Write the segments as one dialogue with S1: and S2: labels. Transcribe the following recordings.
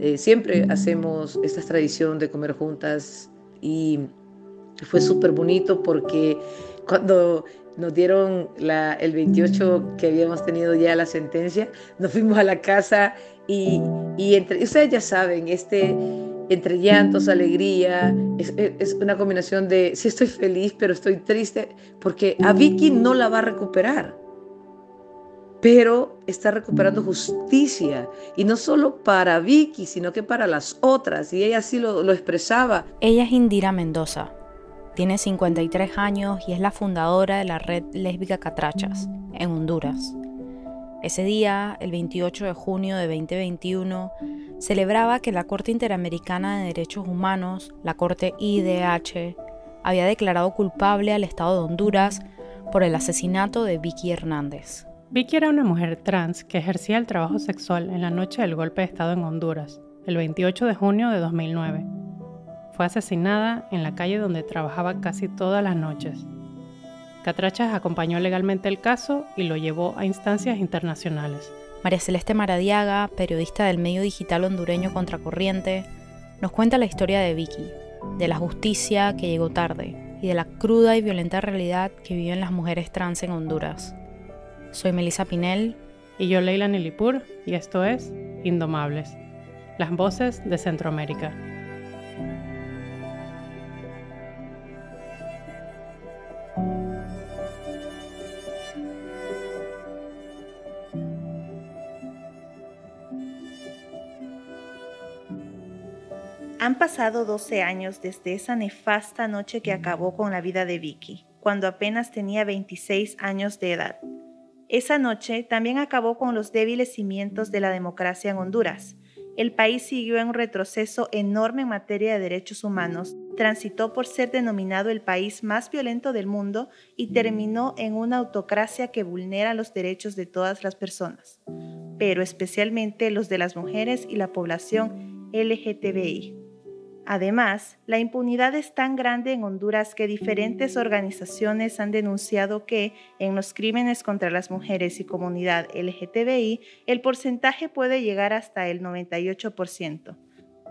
S1: Eh, siempre hacemos esta tradición de comer juntas y fue súper bonito porque cuando nos dieron el 28 que habíamos tenido ya la sentencia, nos fuimos a la casa y, y entre, ustedes ya saben, este, entre llantos, alegría, es, es, una combinación de, sí estoy feliz, pero estoy triste, porque a Vicky no la va a recuperar, pero está recuperando justicia, y no solo para Vicky, sino que para las otras, y ella así lo, lo expresaba.
S2: Ella es Indira Mendoza, tiene 53 años y es la fundadora de la red lésbica Catrachas, en Honduras. Ese día, el 28 de junio de 2021, celebraba que la Corte Interamericana de Derechos Humanos, la Corte IDH, había declarado culpable al Estado de Honduras por el asesinato de Vicky Hernández.
S3: Vicky era una mujer trans que ejercía el trabajo sexual en la noche del golpe de Estado en Honduras, el 28 de junio de 2009. Fue asesinada en la calle donde trabajaba casi todas las noches. Catrachas acompañó legalmente el caso y lo llevó a instancias internacionales.
S2: María Celeste Maradiaga, periodista del medio digital hondureño Contracorriente, nos cuenta la historia de Vicky, de la justicia que llegó tarde y de la cruda y violenta realidad que viven las mujeres trans en Honduras. Soy Melissa Pinel.
S3: Y yo Leila Nilipur, y esto es Indomables, las voces de Centroamérica.
S4: Han pasado 12 años desde esa nefasta noche que acabó con la vida de Vicky, cuando apenas tenía 26 años de edad. Esa noche también acabó con los débiles cimientos de la democracia en Honduras. El país siguió en un retroceso enorme en materia de derechos humanos, transitó por ser denominado el país más violento del mundo y terminó en una autocracia que vulnera los derechos de todas las personas, pero especialmente los de las mujeres y la población LGTBI. Además, la impunidad es tan grande en Honduras que diferentes organizaciones han denunciado que en los crímenes contra las mujeres y comunidad LGTBI el porcentaje puede llegar hasta el 98%.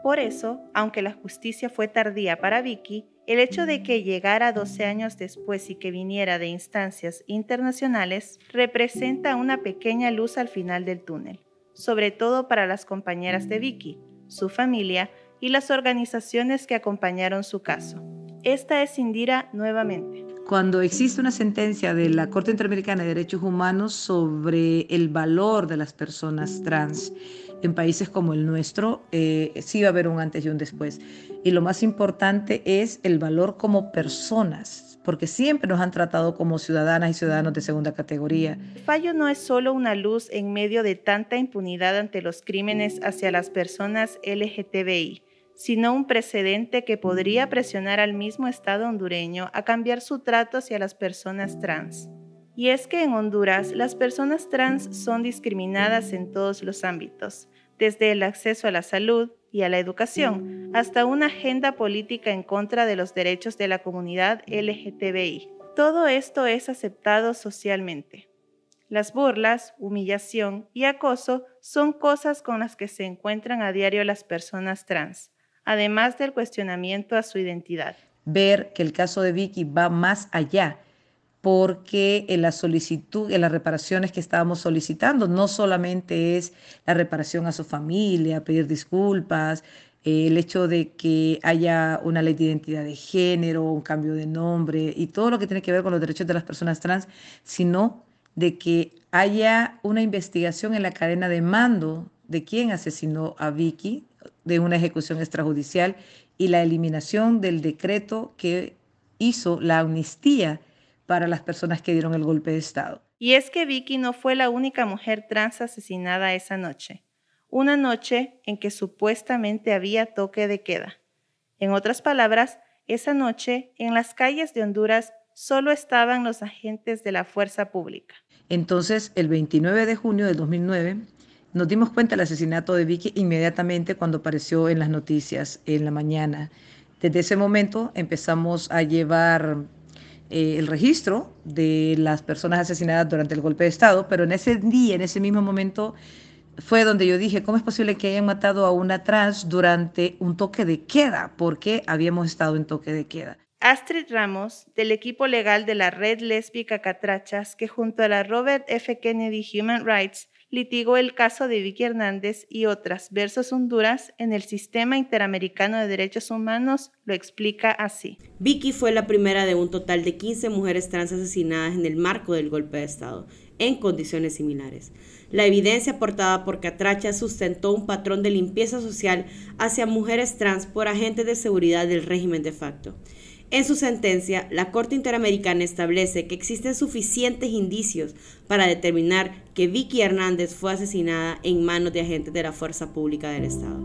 S4: Por eso, aunque la justicia fue tardía para Vicky, el hecho de que llegara 12 años después y que viniera de instancias internacionales representa una pequeña luz al final del túnel, sobre todo para las compañeras de Vicky, su familia, y las organizaciones que acompañaron su caso. Esta es Indira nuevamente.
S1: Cuando existe una sentencia de la Corte Interamericana de Derechos Humanos sobre el valor de las personas trans en países como el nuestro, eh, sí va a haber un antes y un después. Y lo más importante es el valor como personas, porque siempre nos han tratado como ciudadanas y ciudadanos de segunda categoría.
S4: El fallo no es solo una luz en medio de tanta impunidad ante los crímenes hacia las personas LGTBI sino un precedente que podría presionar al mismo Estado hondureño a cambiar su trato hacia las personas trans. Y es que en Honduras las personas trans son discriminadas en todos los ámbitos, desde el acceso a la salud y a la educación hasta una agenda política en contra de los derechos de la comunidad LGTBI. Todo esto es aceptado socialmente. Las burlas, humillación y acoso son cosas con las que se encuentran a diario las personas trans además del cuestionamiento a su identidad.
S1: Ver que el caso de Vicky va más allá, porque en la solicitud, en las reparaciones que estábamos solicitando, no solamente es la reparación a su familia, pedir disculpas, el hecho de que haya una ley de identidad de género, un cambio de nombre y todo lo que tiene que ver con los derechos de las personas trans, sino de que haya una investigación en la cadena de mando de quién asesinó a Vicky, de una ejecución extrajudicial y la eliminación del decreto que hizo la amnistía para las personas que dieron el golpe de Estado.
S4: Y es que Vicky no fue la única mujer trans asesinada esa noche, una noche en que supuestamente había toque de queda. En otras palabras, esa noche en las calles de Honduras solo estaban los agentes de la fuerza pública.
S1: Entonces, el 29 de junio de 2009, nos dimos cuenta del asesinato de Vicky inmediatamente cuando apareció en las noticias en la mañana. Desde ese momento empezamos a llevar eh, el registro de las personas asesinadas durante el golpe de Estado, pero en ese día, en ese mismo momento, fue donde yo dije, ¿cómo es posible que hayan matado a una trans durante un toque de queda? Porque habíamos estado en toque de queda.
S4: Astrid Ramos, del equipo legal de la Red Lésbica Catrachas, que junto a la Robert F. Kennedy Human Rights litigó el caso de Vicky Hernández y otras versus Honduras en el Sistema Interamericano de Derechos Humanos, lo explica así.
S5: Vicky fue la primera de un total de 15 mujeres trans asesinadas en el marco del golpe de Estado, en condiciones similares. La evidencia aportada por Catracha sustentó un patrón de limpieza social hacia mujeres trans por agentes de seguridad del régimen de facto. En su sentencia, la Corte Interamericana establece que existen suficientes indicios para determinar que Vicky Hernández fue asesinada en manos de agentes de la Fuerza Pública del Estado.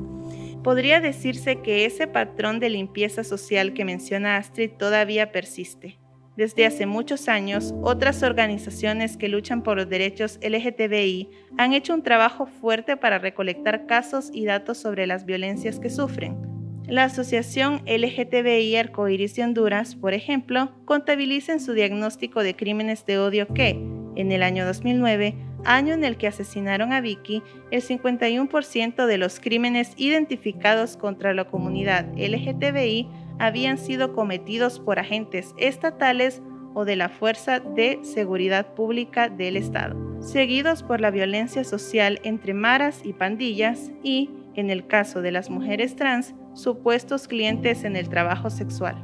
S4: Podría decirse que ese patrón de limpieza social que menciona Astrid todavía persiste. Desde hace muchos años, otras organizaciones que luchan por los derechos LGTBI han hecho un trabajo fuerte para recolectar casos y datos sobre las violencias que sufren. La Asociación LGTBI Arcoiris de Honduras, por ejemplo, contabiliza en su diagnóstico de crímenes de odio que, en el año 2009, año en el que asesinaron a Vicky, el 51% de los crímenes identificados contra la comunidad LGTBI habían sido cometidos por agentes estatales o de la Fuerza de Seguridad Pública del Estado, seguidos por la violencia social entre maras y pandillas y, en el caso de las mujeres trans, supuestos clientes en el trabajo sexual.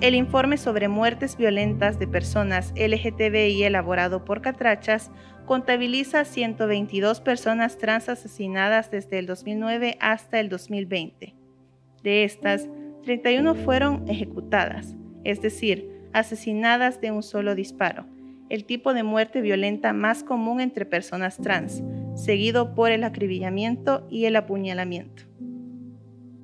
S4: El informe sobre muertes violentas de personas LGTBI elaborado por Catrachas contabiliza 122 personas trans asesinadas desde el 2009 hasta el 2020. De estas, 31 fueron ejecutadas, es decir, asesinadas de un solo disparo, el tipo de muerte violenta más común entre personas trans, seguido por el acribillamiento y el apuñalamiento.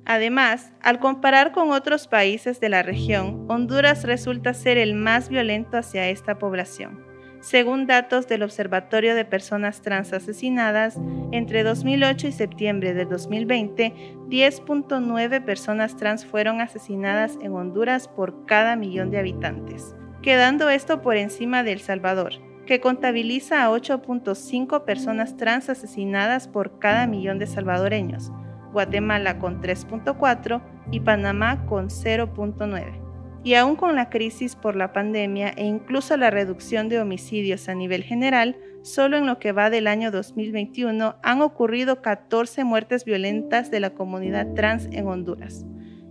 S4: Además, al comparar con otros países de la región, Honduras resulta ser el más violento hacia esta población. Según datos del Observatorio de Personas Trans Asesinadas, entre 2008 y septiembre de 2020, 10.9 personas trans fueron asesinadas en Honduras por cada millón de habitantes, quedando esto por encima de El Salvador, que contabiliza a 8.5 personas trans asesinadas por cada millón de salvadoreños, Guatemala con 3.4 y Panamá con 0.9 y aún con la crisis por la pandemia e incluso la reducción de homicidios a nivel general, solo en lo que va del año 2021 han ocurrido 14 muertes violentas de la comunidad trans en Honduras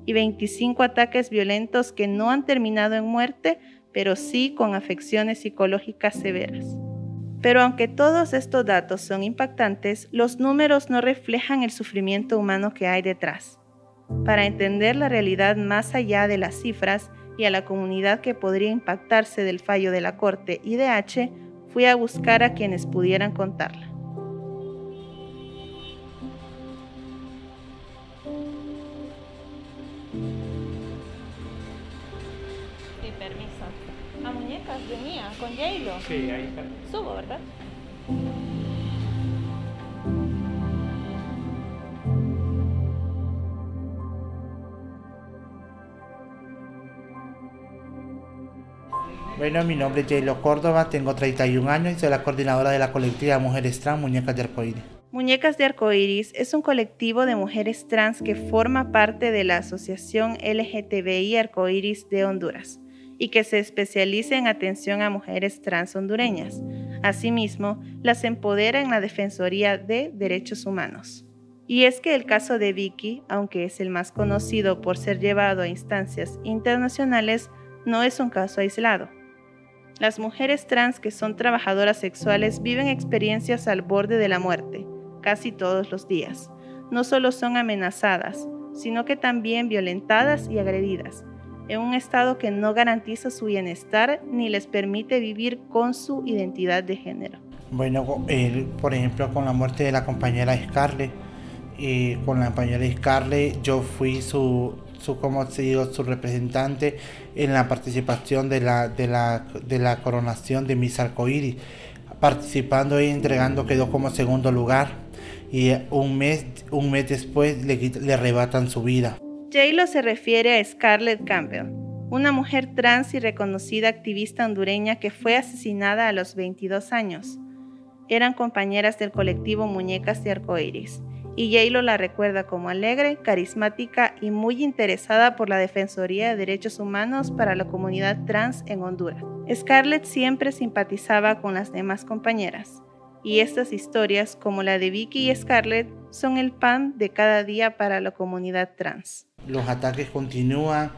S4: y 25 ataques violentos que no han terminado en muerte, pero sí con afecciones psicológicas severas. Pero aunque todos estos datos son impactantes, los números no reflejan el sufrimiento humano que hay detrás. Para entender la realidad más allá de las cifras, y a la comunidad que podría impactarse del fallo de la Corte IDH, fui a buscar a quienes pudieran contarla. J-Lo?
S6: Sí, ahí está.
S4: Subo, ¿verdad?
S6: Bueno, mi nombre es Jaylo Córdoba, tengo 31 años y soy la coordinadora de la colectiva Mujeres Trans Muñecas de Arcoíris.
S4: Muñecas de Arcoíris es un colectivo de mujeres trans que forma parte de la Asociación LGTBI Arcoíris de Honduras y que se especializa en atención a mujeres trans hondureñas. Asimismo, las empodera en la Defensoría de Derechos Humanos. Y es que el caso de Vicky, aunque es el más conocido por ser llevado a instancias internacionales, no es un caso aislado. Las mujeres trans que son trabajadoras sexuales viven experiencias al borde de la muerte, casi todos los días. No solo son amenazadas, sino que también violentadas y agredidas, en un estado que no garantiza su bienestar ni les permite vivir con su identidad de género.
S6: Bueno, por ejemplo, con la muerte de la compañera Scarlett, eh, con la compañera Scarlett yo fui su su, como se su representante en la participación de la, de la, de la coronación de Miss Arcoíris. Participando y entregando quedó como segundo lugar y un mes, un mes después le, le arrebatan su vida.
S4: J-Lo se refiere a Scarlett Campbell, una mujer trans y reconocida activista hondureña que fue asesinada a los 22 años. Eran compañeras del colectivo Muñecas de Arcoiris y Yalo la recuerda como alegre, carismática y muy interesada por la Defensoría de Derechos Humanos para la comunidad trans en Honduras. Scarlett siempre simpatizaba con las demás compañeras, y estas historias, como la de Vicky y Scarlett, son el pan de cada día para la comunidad trans.
S6: Los ataques continúan.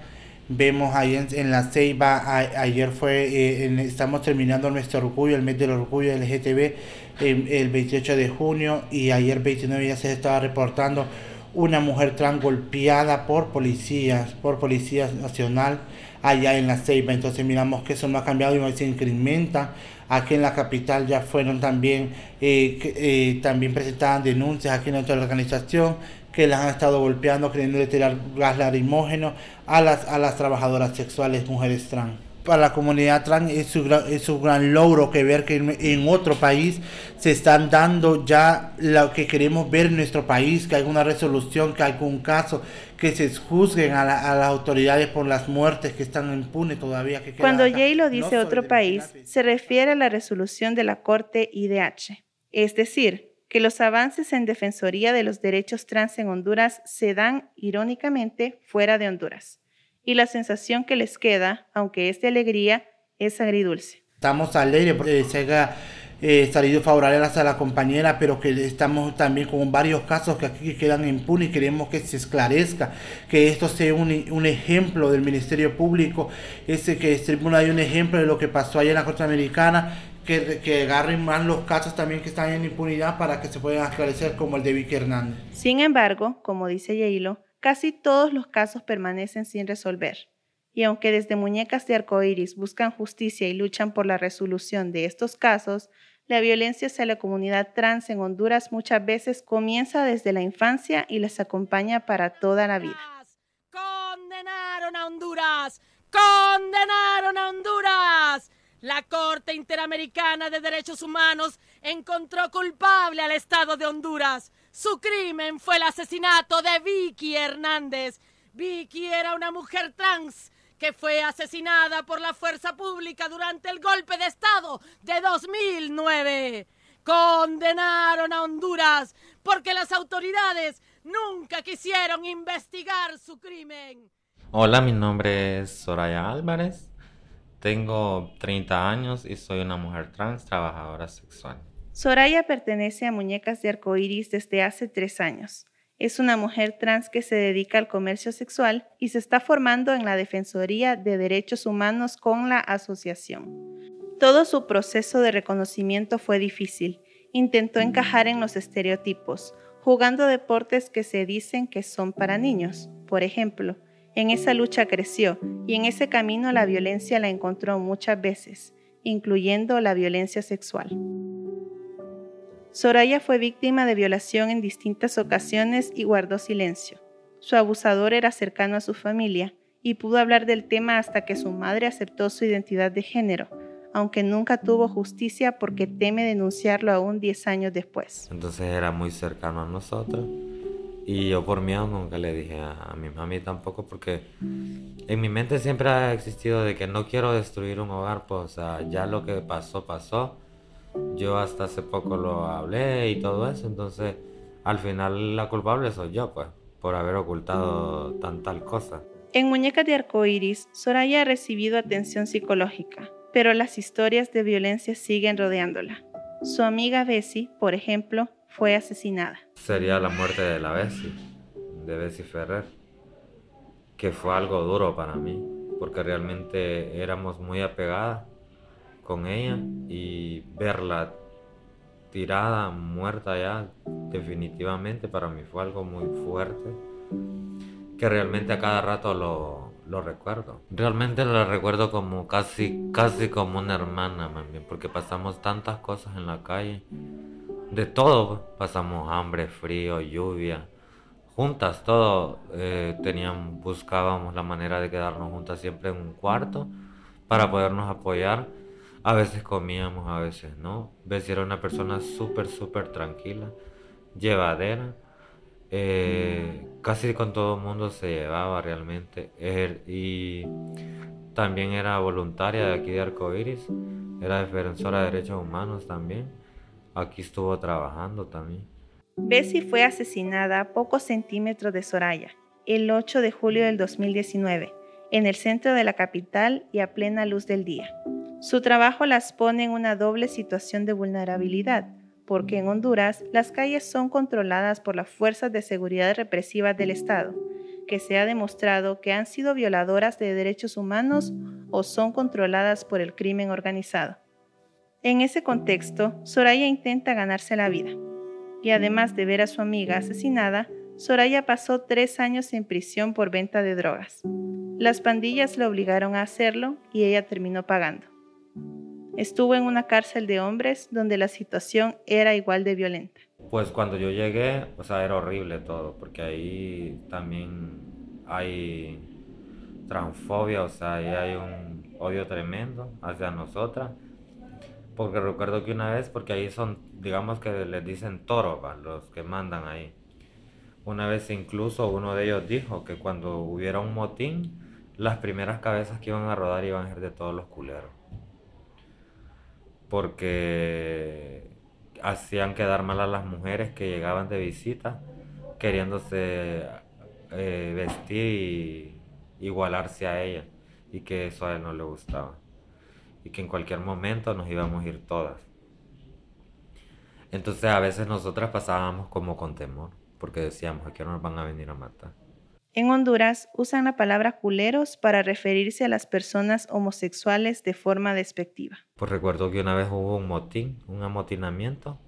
S6: Vemos ahí en, la Ceiba, ayer fue, eh, estamos terminando nuestro orgullo, el mes del orgullo LGTB, el 28 de junio y ayer 29 ya se estaba reportando una mujer trans golpeada por policías, por policía nacional allá en la Ceiba. Entonces miramos que eso no ha cambiado y se incrementa. Aquí en la capital ya fueron también, eh, eh, también presentadas denuncias aquí en nuestra organización que las han estado golpeando, queriendo tirar gas lacrimógeno a las, a las trabajadoras sexuales, mujeres trans para la comunidad trans es su, es gran logro que ver que en, otro país se están dando ya lo que queremos ver en nuestro país, que hay una resolución, que hay algún caso, que se juzguen a, las autoridades por las muertes que están impunes todavía. Que
S4: Cuando Jay lo dice otro país, se refiere a la resolución de la Corte IDH, es decir, que los avances en defensoría de los derechos trans en Honduras se dan irónicamente fuera de Honduras y la sensación que les queda, aunque es de alegría, es agridulce.
S6: Estamos alegres porque se haya eh, salido favorable a la compañera, pero que estamos también con varios casos que aquí quedan impunes y queremos que se esclarezca, que esto sea un, ejemplo del Ministerio Público, ese que es tribuna hay un ejemplo de lo que pasó allá en la Costa Americana, que, que, agarren más los casos también que están en impunidad para que se puedan esclarecer como el de Vicky Hernández.
S4: Sin embargo, como dice Yailo, casi todos los casos permanecen sin resolver. Y aunque desde Muñecas de Arcoíris buscan justicia y luchan por la resolución de estos casos, la violencia hacia la comunidad trans en Honduras muchas veces comienza desde la infancia y les acompaña para toda la vida.
S7: ¡Condenaron a Honduras! ¡Condenaron a Honduras! La Corte Interamericana de Derechos Humanos encontró culpable al Estado de Honduras su crimen fue el asesinato de Vicky Hernández. Vicky era una mujer trans que fue asesinada por la fuerza pública durante el golpe de Estado de 2009. Condenaron a Honduras porque las autoridades nunca quisieron investigar su crimen.
S8: Hola, mi nombre es Soraya Álvarez. Tengo 30 años y soy una mujer trans trabajadora sexual.
S4: Soraya pertenece a Muñecas de Arcoíris desde hace tres años. Es una mujer trans que se dedica al comercio sexual y se está formando en la Defensoría de Derechos Humanos con la asociación. Todo su proceso de reconocimiento fue difícil. Intentó encajar en los estereotipos, jugando deportes que se dicen que son para niños. Por ejemplo, en esa lucha creció y en ese camino la violencia la encontró muchas veces, incluyendo la violencia sexual. Soraya fue víctima de violación en distintas ocasiones y guardó silencio. Su abusador era cercano a su familia y pudo hablar del tema hasta que su madre aceptó su identidad de género, aunque nunca tuvo justicia porque teme denunciarlo aún 10 años después.
S8: Entonces era muy cercano a nosotros y yo por miedo nunca le dije a, mi mami tampoco porque en mi mente siempre ha existido de que no quiero destruir un hogar, pues o ya lo que pasó pasó yo hasta hace poco lo hablé y todo eso, entonces al final la culpable soy yo, pues, por haber ocultado tan tal cosa.
S4: En Muñecas de Arcoiris, Soraya ha recibido atención psicológica, pero las historias de violencia siguen rodeándola. Su amiga Bessie, por ejemplo, fue asesinada.
S8: Sería la muerte de la Bessie, de Bessie Ferrer, que fue algo duro para mí, porque realmente éramos muy apegadas con ella y verla tirada, muerta ya, definitivamente para mí fue algo muy fuerte, que realmente a cada rato lo, lo recuerdo. Realmente lo recuerdo como casi, casi como una hermana, porque pasamos tantas cosas en la calle, de todo, pasamos hambre, frío, lluvia, juntas, todo, eh, buscábamos la manera de quedarnos juntas siempre en un cuarto para podernos apoyar a veces comíamos, a veces no. Bessie era una persona súper, súper tranquila, llevadera. Eh, casi con todo el mundo se llevaba realmente. Er, y también era voluntaria de aquí de Arcoiris. Era defensora de derechos humanos también. Aquí estuvo trabajando también.
S4: Bessie fue asesinada a pocos centímetros de Soraya, el 8 de julio del 2019, en el centro de la capital y a plena luz del día. Su trabajo las pone en una doble situación de vulnerabilidad, porque en Honduras las calles son controladas por las fuerzas de seguridad represivas del Estado, que se ha demostrado que han sido violadoras de derechos humanos o son controladas por el crimen organizado. En ese contexto, Soraya intenta ganarse la vida. Y además de ver a su amiga asesinada, Soraya pasó tres años en prisión por venta de drogas. Las pandillas le obligaron a hacerlo y ella terminó pagando. Estuvo en una cárcel de hombres donde la situación era igual de violenta.
S8: Pues cuando yo llegué, o sea, era horrible todo, porque ahí también hay transfobia, o sea, ahí hay un odio tremendo hacia nosotras porque recuerdo que una vez, porque ahí son, digamos que les dicen toro, los que mandan ahí. Una vez incluso uno de ellos dijo que cuando hubiera un motín, las primeras cabezas que iban a rodar iban a ser de todos los culeros. Porque hacían quedar mal a las mujeres que llegaban de visita, queriéndose eh, vestir y igualarse a ella, y que eso a él no le gustaba y que en cualquier momento nos íbamos a ir todas. Entonces a veces nosotras pasábamos como con temor, porque decíamos, que nos van a venir a matar.
S4: En Honduras usan la palabra culeros para referirse a las personas homosexuales de forma despectiva.
S8: Pues recuerdo que una vez hubo un motín, un amotinamiento,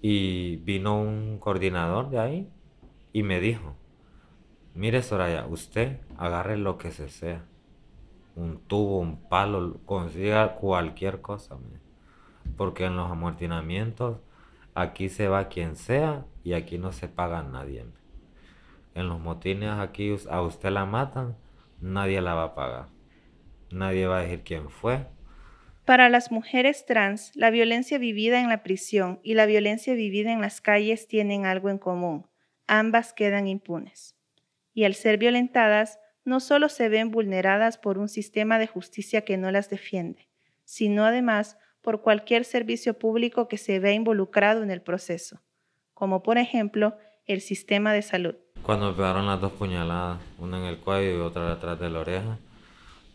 S8: y vino un coordinador de ahí y me dijo, mire Soraya, usted agarre lo que se sea un tubo, un palo, consiga cualquier cosa. Porque en los amortinamientos aquí se va quien sea y aquí no se paga nadie. En los motines aquí a usted la matan, nadie la va a pagar. Nadie va a decir quién fue.
S4: Para las mujeres trans, la violencia vivida en la prisión y la violencia vivida en las calles tienen algo en común. Ambas quedan impunes. Y al ser violentadas, no solo se ven vulneradas por un sistema de justicia que no las defiende, sino además por cualquier servicio público que se vea involucrado en el proceso, como por ejemplo el sistema de salud.
S8: Cuando me pegaron las dos puñaladas, una en el cuello y otra detrás de la oreja,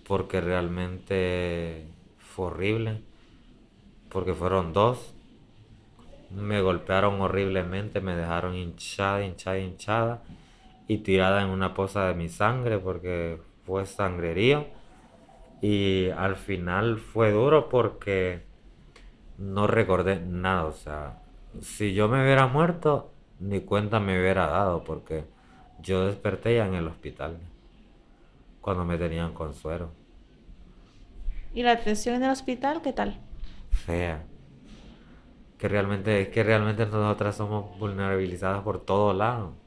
S8: porque realmente fue horrible, porque fueron dos, me golpearon horriblemente, me dejaron hinchada, hinchada, hinchada y tirada en una poza de mi sangre porque fue sangrerío. Y al final fue duro porque no recordé nada. O sea, si yo me hubiera muerto, ni cuenta me hubiera dado porque yo desperté ya en el hospital cuando me tenían con suero.
S4: ¿Y la atención en el hospital qué tal?
S8: Fea. Que realmente, que realmente nosotras somos vulnerabilizadas por todos lados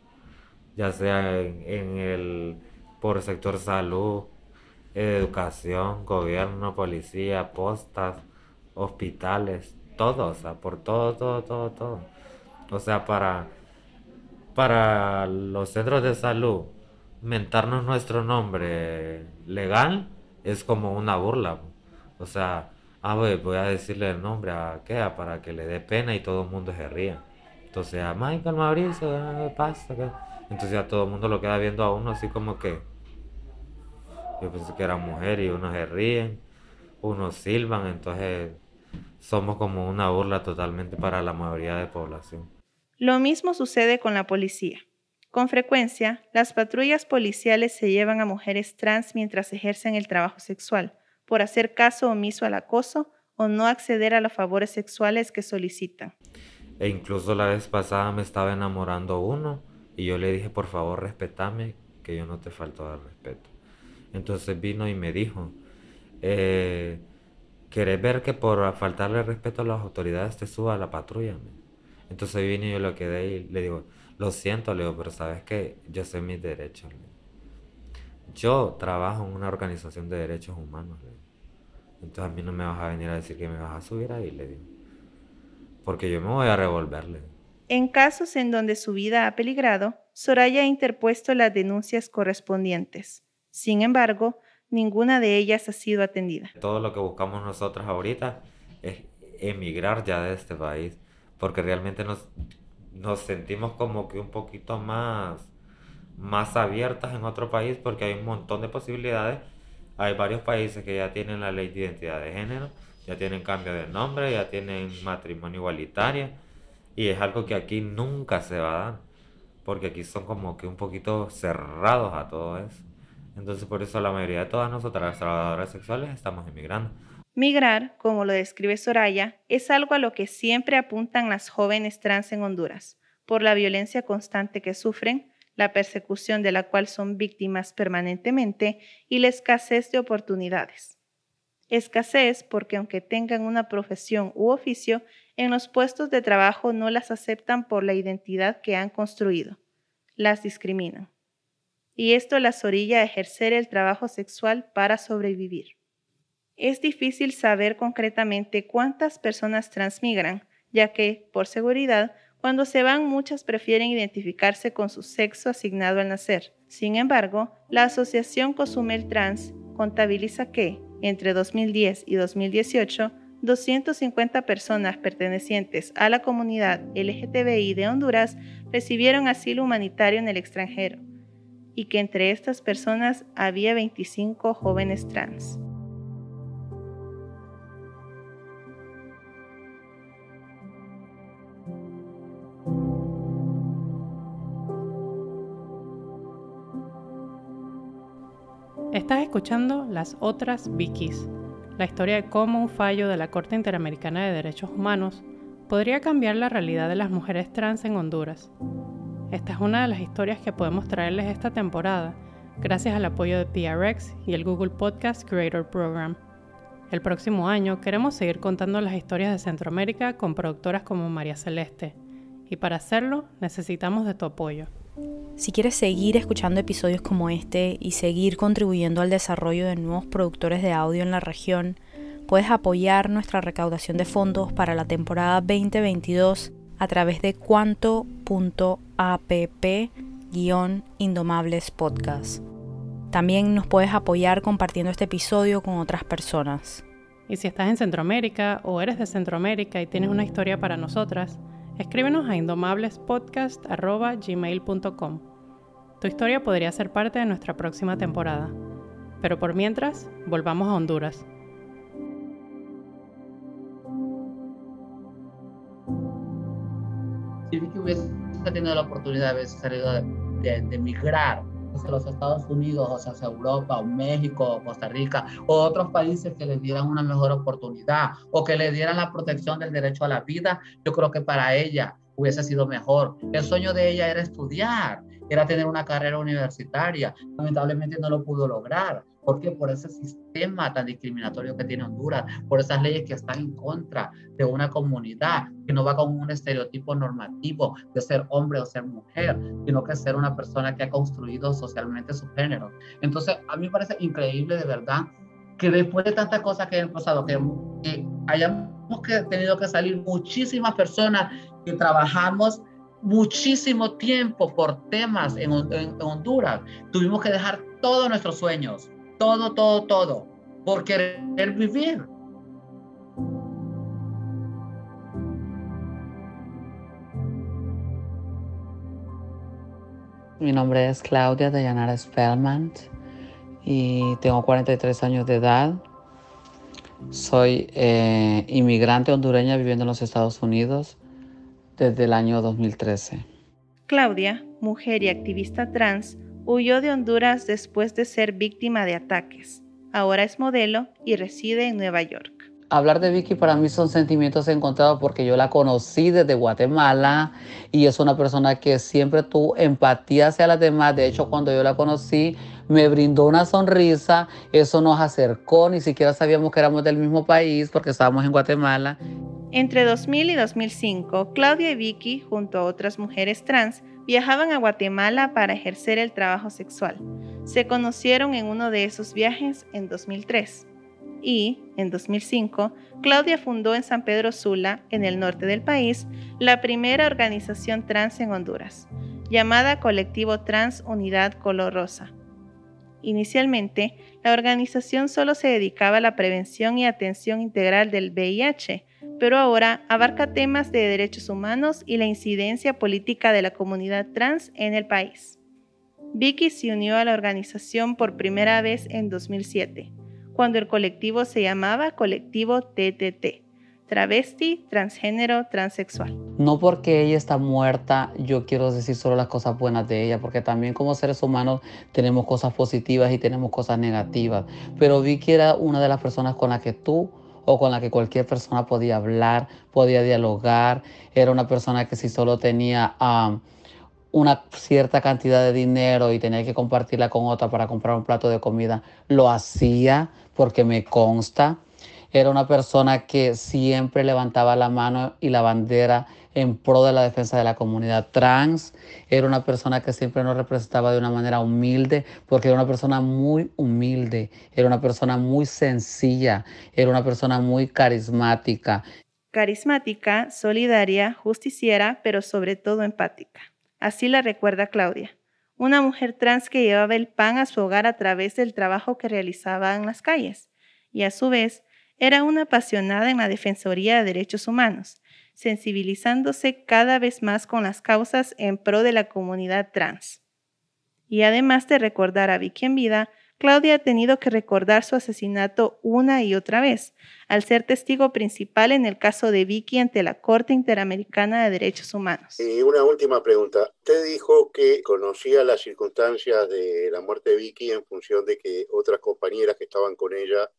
S8: ya sea en, el por sector salud, educación, gobierno, policía, postas, hospitales, todo, o sea, por todo, todo, todo, todo. O sea, para, para los centros de salud, mentarnos nuestro nombre legal es como una burla. O sea, ah, voy, a decirle el nombre a Kea para que le dé pena y todo el mundo se ría. Entonces, a Michael Mauricio, ¿qué pasa? Entonces ya todo el mundo lo queda viendo a uno así como que yo pensé que era mujer y unos se ríen, unos silban, entonces somos como una burla totalmente para la mayoría de población.
S4: Lo mismo sucede con la policía. Con frecuencia, las patrullas policiales se llevan a mujeres trans mientras ejercen el trabajo sexual, por hacer caso omiso al acoso o no acceder a los favores sexuales que solicitan.
S8: E incluso la vez pasada me estaba enamorando uno y yo le dije, por favor, respetame, que yo no te falto al respeto. Entonces vino y me dijo, eh, ¿querés ver que por faltarle respeto a las autoridades te suba a la patrulla? Entonces vine y yo lo quedé y le digo, lo siento, le digo, pero sabes que yo sé mis derechos. Yo trabajo en una organización de derechos humanos. Entonces a mí no me vas a venir a decir que me vas a subir ahí, le digo. Porque yo me voy a revolverle.
S4: En casos en donde su vida ha peligrado, Soraya ha interpuesto las denuncias correspondientes. Sin embargo, ninguna de ellas ha sido atendida.
S8: Todo lo que buscamos nosotros ahorita es, emigrar ya de este país, porque realmente nos, nos sentimos como que un poquito más, más abiertas en otro país, porque hay un montón de posibilidades. Hay varios países que ya tienen la ley de identidad de género, ya tienen cambio de nombre, ya tienen matrimonio igualitario, y es algo que aquí nunca se va a dar, porque aquí son como que un poquito cerrados a todo eso. Entonces por eso la mayoría de todas nosotras, las trabajadoras sexuales, estamos emigrando.
S4: Migrar, como lo describe Soraya, es algo a lo que siempre apuntan las jóvenes trans en Honduras, por la violencia constante que sufren, la persecución de la cual son víctimas permanentemente y la escasez de oportunidades. Escasez porque aunque tengan una profesión u oficio, en los puestos de trabajo no las aceptan por la identidad que han construido. Las discriminan. Y esto las orilla a ejercer el trabajo sexual para sobrevivir. Es difícil saber concretamente cuántas personas transmigran, ya que, por seguridad, cuando se van muchas prefieren identificarse con su sexo asignado al nacer. Sin embargo, la Asociación Cozumel Trans contabiliza que, entre 2010 y 2018, 250 personas pertenecientes a la comunidad LGTBI de Honduras recibieron asilo humanitario en el extranjero y que entre estas personas había 25 jóvenes trans.
S3: Estás escuchando Las Otras Vikis, la historia de cómo un fallo de la Corte Interamericana de Derechos Humanos podría cambiar la realidad de las mujeres trans en Honduras. Esta es una de las historias que podemos traerles esta temporada, gracias al apoyo de PRX y el Google Podcast Creator Program. El próximo año queremos seguir contando las historias de Centroamérica con productoras como María Celeste, y para hacerlo necesitamos de tu apoyo.
S2: Si quieres seguir escuchando episodios como este y seguir contribuyendo al desarrollo de nuevos productores de audio en la región, puedes apoyar nuestra recaudación de fondos para la temporada 2022 a través de cuanto.app-indomables podcast. También nos puedes apoyar compartiendo este episodio con otras personas.
S3: Y si estás en Centroamérica o eres de Centroamérica y tienes una historia para nosotras, Escríbenos a indomablespodcast.gmail.com. Tu historia podría ser parte de nuestra próxima temporada. Pero por mientras, volvamos a Honduras.
S9: Si hubiese tenido la oportunidad de salir de, de emigrar hacia los Estados Unidos, o sea, hacia Europa, o México, o Costa Rica, o otros países que le dieran una mejor oportunidad, o que le dieran la protección del derecho a la vida, yo creo que para ella hubiese sido mejor. El sueño de ella era estudiar, era tener una carrera universitaria. Lamentablemente no lo pudo lograr. ¿Por qué? Por ese sistema tan discriminatorio que tiene Honduras, por esas leyes que están en contra de una comunidad, que no va con un estereotipo normativo de ser hombre o ser mujer, sino que ser una persona que ha construido socialmente su género. Entonces, a mí me parece increíble de verdad que después de tantas cosas que han pasado, que, que hayamos que, tenido que salir muchísimas personas que trabajamos muchísimo tiempo por temas en, en Honduras, tuvimos que dejar todos nuestros sueños todo, todo, todo, por querer vivir.
S10: Mi nombre es Claudia Dayanara Spellman y tengo 43 años de edad. Soy eh, inmigrante hondureña viviendo en los Estados Unidos desde el año 2013.
S4: Claudia, mujer y activista trans, Huyó de Honduras después de ser víctima de ataques. Ahora es modelo y reside en Nueva York.
S10: Hablar de Vicky para mí son sentimientos encontrados porque yo la conocí desde Guatemala y es una persona que siempre tuvo empatía hacia las demás. De hecho, cuando yo la conocí, me brindó una sonrisa, eso nos acercó, ni siquiera sabíamos que éramos del mismo país porque estábamos en Guatemala.
S4: Entre 2000 y 2005, Claudia y Vicky, junto a otras mujeres trans, viajaban a Guatemala para ejercer el trabajo sexual. Se conocieron en uno de esos viajes en 2003 y, en 2005, Claudia fundó en San Pedro Sula, en el norte del país, la primera organización trans en Honduras, llamada Colectivo Trans Unidad Color Rosa. Inicialmente, la organización solo se dedicaba a la prevención y atención integral del VIH, pero ahora abarca temas de derechos humanos y la incidencia política de la comunidad trans en el país. Vicky se unió a la organización por primera vez en 2007, cuando el colectivo se llamaba Colectivo TTT, travesti, transgénero, transexual.
S10: No porque ella está muerta, yo quiero decir solo las cosas buenas de ella, porque también como seres humanos tenemos cosas positivas y tenemos cosas negativas. Pero Vicky era una de las personas con las que tú o con la que cualquier persona podía hablar, podía dialogar. Era una persona que si solo tenía una cierta cantidad de dinero y tenía que compartirla con otra para comprar un plato de comida, lo hacía porque me consta. Era una persona que siempre levantaba la mano y la bandera en pro de la defensa de la comunidad trans. Era una persona que siempre nos representaba de una manera humilde, porque era una persona muy humilde, era una persona muy sencilla, era una persona muy carismática.
S4: Carismática, solidaria, justiciera, pero sobre todo empática. Así la recuerda Claudia, una mujer trans que llevaba el pan a su hogar a través del trabajo que realizaba en las calles, y a su vez era una apasionada en la Defensoría de Derechos Humanos sensibilizándose cada vez más con las causas en pro de la comunidad trans. Y además de recordar a Vicky en vida, Claudia ha tenido que recordar su asesinato una y otra vez, al ser testigo principal en el caso de Vicky ante la Corte Interamericana de Derechos Humanos.
S11: Y una última pregunta. Usted dijo que conocía las circunstancias de la muerte de Vicky en función de que otras compañeras que estaban con ella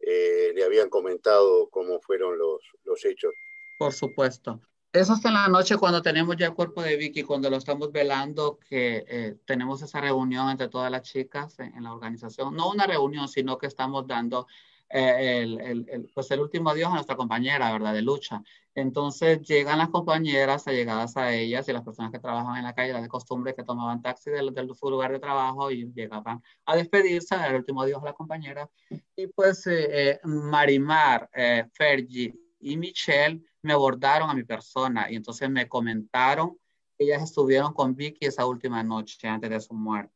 S11: eh, le habían comentado cómo fueron los, los hechos.
S9: Por supuesto. Eso es en la noche cuando tenemos ya el cuerpo de Vicky, cuando lo estamos velando, que eh, tenemos esa reunión entre todas las chicas en, la organización. No una reunión, sino que estamos dando eh, el, el, pues el último adiós a nuestra compañera, ¿verdad? De lucha. Entonces llegan las compañeras allegadas a ellas y las personas que trabajan en la calle, las de costumbre que tomaban taxi del, del, su lugar de trabajo y llegaban a despedirse, el último adiós a la compañera. Y pues eh, Marimar, Fergie y Michelle me abordaron a mi persona y entonces me comentaron que ellas estuvieron con Vicky esa última noche antes de su muerte.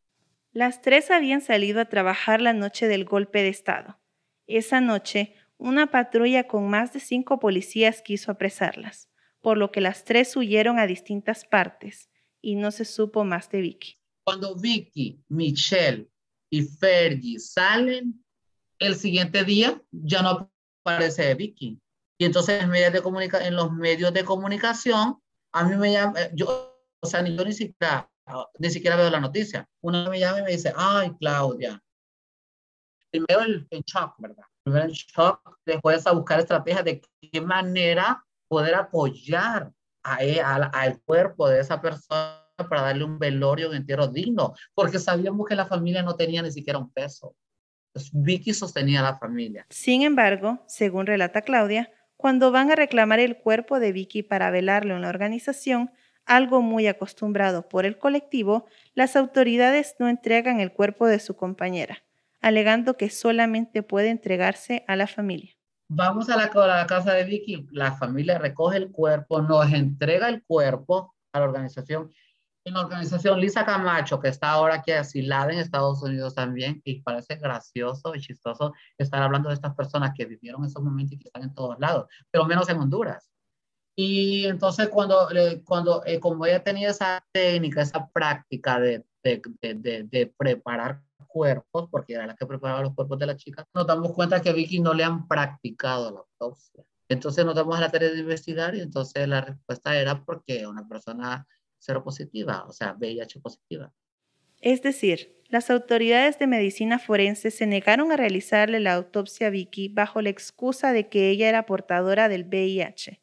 S4: Las tres habían salido a trabajar la noche del golpe de Estado. Esa noche, una patrulla con más de cinco policías quiso apresarlas, por lo que las tres huyeron a distintas partes y no se supo más de Vicky.
S9: Cuando Vicky, Michelle y Fergie salen, el siguiente día ya no aparece Vicky. Y entonces en, de en los medios de comunicación, a mí me llama, eh, yo, o sea, yo ni siquiera, ni siquiera veo la noticia. Uno me llama y me dice, ay, Claudia. Primero el, en shock, ¿verdad? Primero en shock, después a buscar estrategias de qué manera poder apoyar a, e, al cuerpo de esa persona para darle un velorio, un entierro digno, porque sabíamos que la familia no tenía ni siquiera un peso. Vicky sostenía a la familia.
S4: Sin embargo, según relata Claudia, cuando van a reclamar el cuerpo de Vicky para velarlo en la organización, algo muy acostumbrado por el colectivo, las autoridades no entregan el cuerpo de su compañera, alegando que solamente puede entregarse a la familia.
S9: Vamos a la, a la casa de Vicky, la familia recoge el cuerpo, nos entrega el cuerpo a la organización en la organización Lisa Camacho, que está ahora aquí asilada en Estados Unidos también, y parece gracioso y chistoso estar hablando de estas personas que vivieron esos momentos y que están en todos lados, pero menos en Honduras. Y entonces cuando, cuando eh, como ella tenía esa técnica, esa práctica de, de, de, de, preparar cuerpos, porque era la que preparaba los cuerpos de las chicas, nos damos cuenta que a Vicky no le han practicado la autopsia. Entonces nos damos a la tarea de investigar y entonces la respuesta era porque una persona cero positiva, o sea, VIH positiva.
S4: Es decir, las autoridades de medicina forense se negaron a realizarle la autopsia a Vicky bajo la excusa de que ella era portadora del VIH.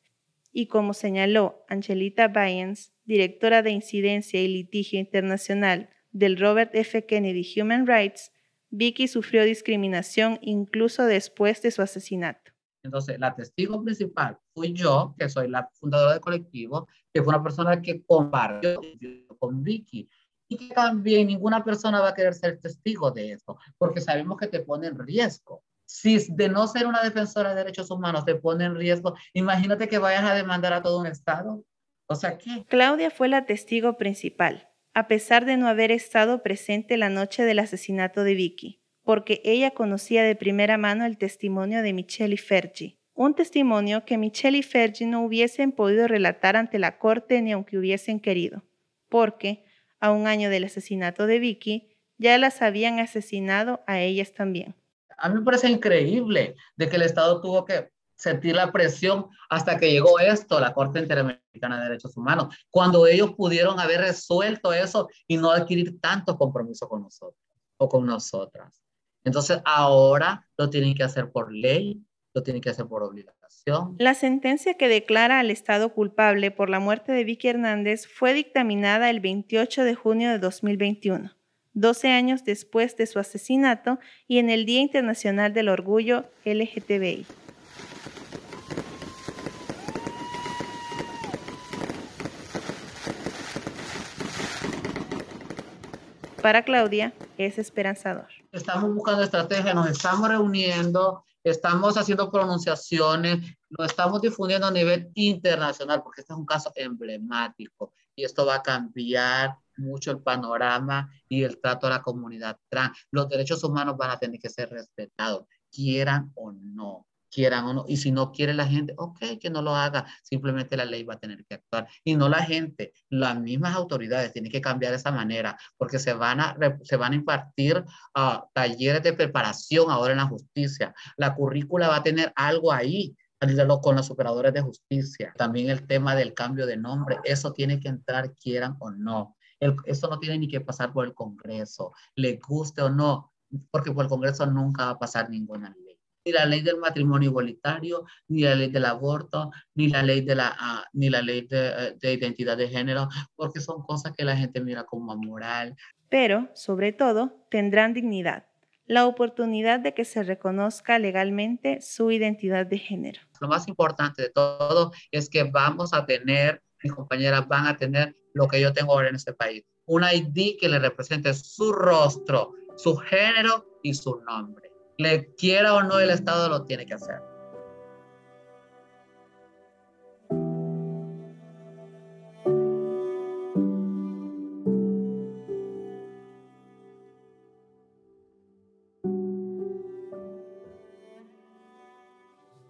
S4: Y como señaló Angelita Bayens, directora de Incidencia y Litigio Internacional del Robert F. Kennedy Human Rights, Vicky sufrió discriminación incluso después de su asesinato.
S9: Entonces, la testigo principal fui yo, que soy la fundadora del colectivo, que fue una persona que compartió con Vicky. Y que también ninguna persona va a querer ser testigo de eso, porque sabemos que te pone en riesgo. Si de no ser una defensora de derechos humanos te pone en riesgo, imagínate que vayas a demandar a todo un Estado. O sea, ¿qué?
S4: Claudia fue la testigo principal, a pesar de no haber estado presente la noche del asesinato de Vicky porque ella conocía de primera mano el testimonio de Michelle y Fergie, un testimonio que Michelle y Fergie no hubiesen podido relatar ante la corte ni aunque hubiesen querido, porque, a un año del asesinato de Vicky, ya las habían asesinado a ellas también.
S9: A mí me parece increíble de que el Estado tuvo que sentir la presión hasta que llegó esto, la Corte Interamericana de Derechos Humanos, cuando ellos pudieron haber resuelto eso y no adquirir tantos compromisos con nosotros o con nosotras. Entonces ahora lo tienen que hacer por ley, lo tienen que hacer por obligación.
S4: La sentencia que declara al Estado culpable por la muerte de Vicky Hernández fue dictaminada el 28 de junio de 2021, 12 años después de su asesinato y en el Día Internacional del Orgullo LGTBI. para Claudia es esperanzador.
S9: Estamos buscando estrategias, nos estamos reuniendo, estamos haciendo pronunciaciones, lo estamos difundiendo a nivel internacional, porque este es un caso emblemático y esto va a cambiar mucho el panorama y el trato a la comunidad trans. Los derechos humanos van a tener que ser respetados, quieran o no quieran o no. Y si no quiere la gente, ok, que no lo haga. Simplemente la ley va a tener que actuar. Y no la gente, las mismas autoridades tienen que cambiar esa manera porque se van a, se van a impartir uh, talleres de preparación ahora en la justicia. La currícula va a tener algo ahí con los operadores de justicia. También el tema del cambio de nombre, eso tiene que entrar, quieran o no. Eso no tiene ni que pasar por el Congreso, le guste o no, porque por el Congreso nunca va a pasar ninguna ley ni la ley del matrimonio igualitario, ni la ley del aborto, ni la ley de la, ah, ni la ley de, de, identidad de género, porque son cosas que la gente mira como moral.
S4: Pero, sobre todo, tendrán dignidad, la oportunidad de que se reconozca legalmente su identidad de género.
S9: Lo más importante de todo es que vamos a tener, mis compañeras van a tener lo que yo tengo ahora en este país, un ID que le represente su rostro, su género y su nombre le quiera o no el Estado lo tiene que hacer.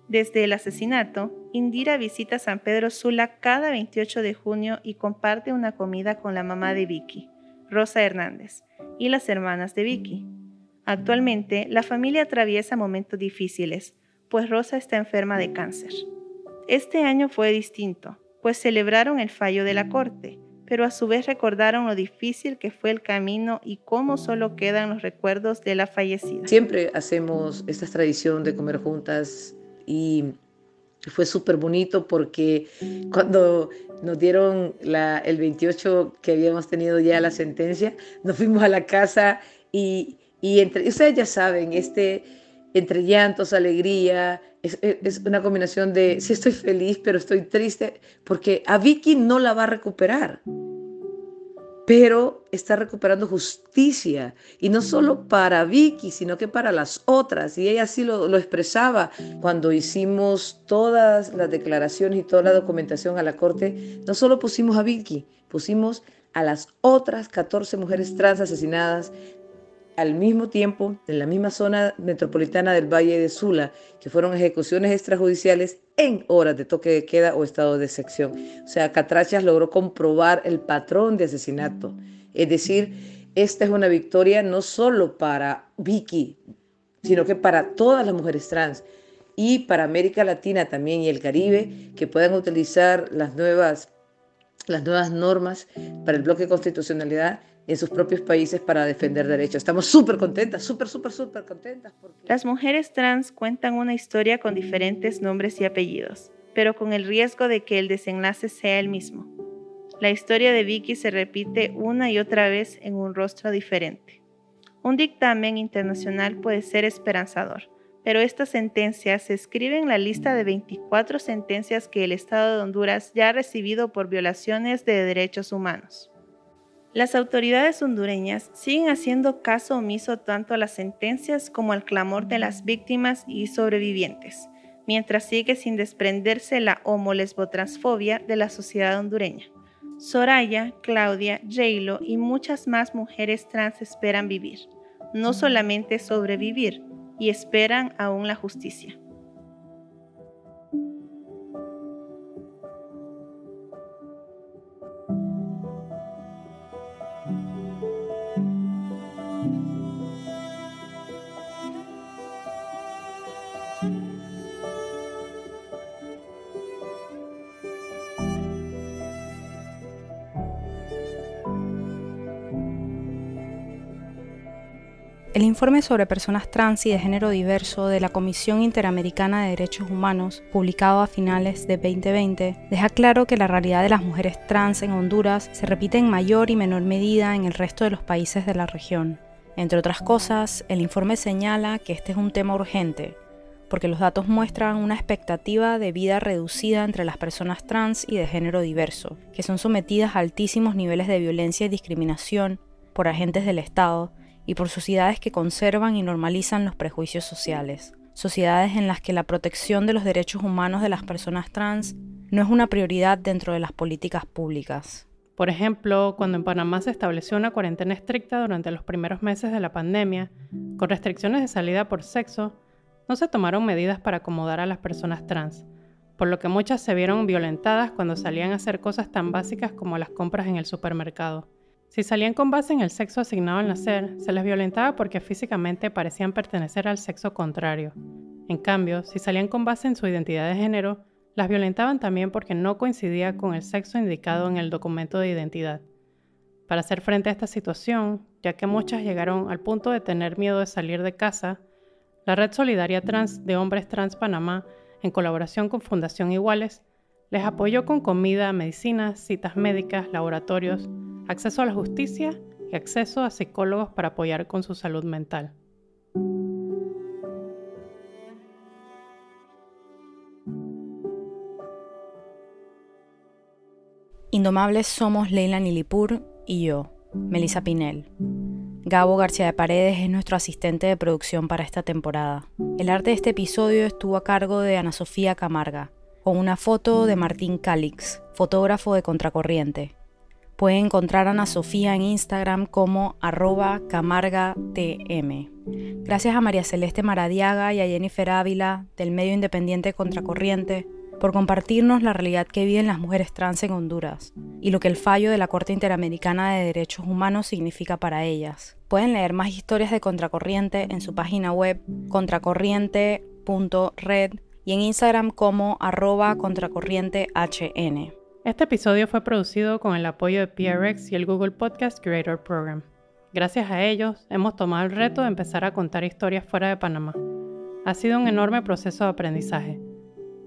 S4: Desde el asesinato, Indira visita San Pedro Sula cada 28 de junio y comparte una comida con la mamá de Vicky, Rosa Hernández, y las hermanas de Vicky, Actualmente, la familia atraviesa momentos difíciles, pues Rosa está enferma de cáncer. Este año fue distinto, pues celebraron el fallo de la corte, pero a su vez recordaron lo difícil que fue el camino y cómo solo quedan los recuerdos de la fallecida.
S1: Siempre hacemos esta tradición de comer juntas y fue súper bonito porque cuando nos dieron el 28 que habíamos tenido ya la sentencia, nos fuimos a la casa y y entre, ustedes ya saben, este, entre llantos, alegría, es, es, una combinación de, sí estoy feliz, pero estoy triste, porque a Vicky no la va a recuperar, pero está recuperando justicia, y no solo para Vicky, sino que para las otras, y ella así lo, lo expresaba cuando hicimos todas las declaraciones y toda la documentación a la corte, no solo pusimos a Vicky, pusimos a las otras 14 mujeres trans asesinadas al mismo tiempo en la misma zona metropolitana del Valle de Sula, que fueron ejecuciones extrajudiciales en horas de toque de queda o estado de sección. O sea, Catrachas logró comprobar el patrón de asesinato. Es decir, esta es una victoria no solo para Vicky, sino que para todas las mujeres trans y para América Latina también y el Caribe, que puedan utilizar las nuevas, las nuevas normas para el bloque de constitucionalidad en sus propios países para defender derechos. Estamos súper contentas, súper, súper, súper contentas.
S4: Las mujeres trans cuentan una historia con diferentes nombres y apellidos, pero con el riesgo de que el desenlace sea el mismo. La historia de Vicky se repite una y otra vez en un rostro diferente. Un dictamen internacional puede ser esperanzador, pero esta sentencia se escribe en la lista de 24 sentencias que el Estado de Honduras ya ha recibido por violaciones de derechos humanos. Las autoridades hondureñas siguen haciendo caso omiso tanto a las sentencias como al clamor de las víctimas y sobrevivientes, mientras sigue sin desprenderse la homo-lesbotransfobia de la sociedad hondureña. Soraya, Claudia, Jaylo y muchas más mujeres trans esperan vivir, no solamente sobrevivir, y esperan aún la justicia.
S2: Informe sobre personas trans y de género diverso de la Comisión Interamericana de Derechos Humanos, publicado a finales de 2020, deja claro que la realidad de las mujeres trans en Honduras se repite en mayor y menor medida en el resto de los países de la región. Entre otras cosas, el informe señala que este es un tema urgente, porque los datos muestran una expectativa de vida reducida entre las personas trans y de género diverso, que son sometidas a altísimos niveles de violencia y discriminación por agentes del Estado y por sociedades que conservan y normalizan los prejuicios sociales, sociedades en las que la protección de los derechos humanos de las personas trans no es una prioridad dentro de las políticas públicas.
S3: Por ejemplo, cuando en Panamá se estableció una cuarentena estricta durante los primeros meses de la pandemia, con restricciones de salida por sexo, no se tomaron medidas para acomodar a las personas trans, por lo que muchas se vieron violentadas cuando salían a hacer cosas tan básicas como las compras en el supermercado. Si salían con base en el sexo asignado al nacer, se les violentaba porque físicamente parecían pertenecer al sexo contrario. En cambio, si salían con base en su identidad de género, las violentaban también porque no coincidía con el sexo indicado en el documento de identidad. Para hacer frente a esta situación, ya que muchas llegaron al punto de tener miedo de salir de casa, la Red Solidaria Trans de Hombres Trans Panamá, en colaboración con Fundación Iguales, les apoyó con comida, medicinas, citas médicas, laboratorios, acceso a la justicia y acceso a psicólogos para apoyar con su salud mental.
S2: Indomables somos Leila Nilipur y yo, Melissa Pinel. Gabo García de Paredes es nuestro asistente de producción para esta temporada. El arte de este episodio estuvo a cargo de Ana Sofía Camarga, con una foto de Martín Calix, fotógrafo de Contracorriente. Pueden encontrar a Ana Sofía en Instagram como arroba camargatm. Gracias a María Celeste Maradiaga y a Jennifer Ávila del medio independiente Contracorriente por compartirnos la realidad que viven las mujeres trans en Honduras y lo que el fallo de la Corte Interamericana de Derechos Humanos significa para ellas. Pueden leer más historias de Contracorriente en su página web contracorriente.red y en Instagram como arroba contracorrientehn.
S3: Este episodio fue producido con el apoyo de PRX y el Google Podcast Creator Program. Gracias a ellos, hemos tomado el reto de empezar a contar historias fuera de Panamá. Ha sido un enorme proceso de aprendizaje.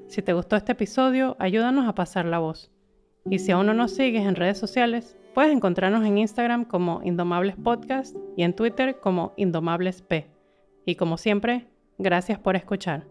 S3: Si te gustó este episodio, ayúdanos a pasar la voz. Y si aún no nos sigues en redes sociales, puedes encontrarnos en Instagram como Indomables Podcast y en Twitter como Indomables P. Y como siempre, gracias por escuchar.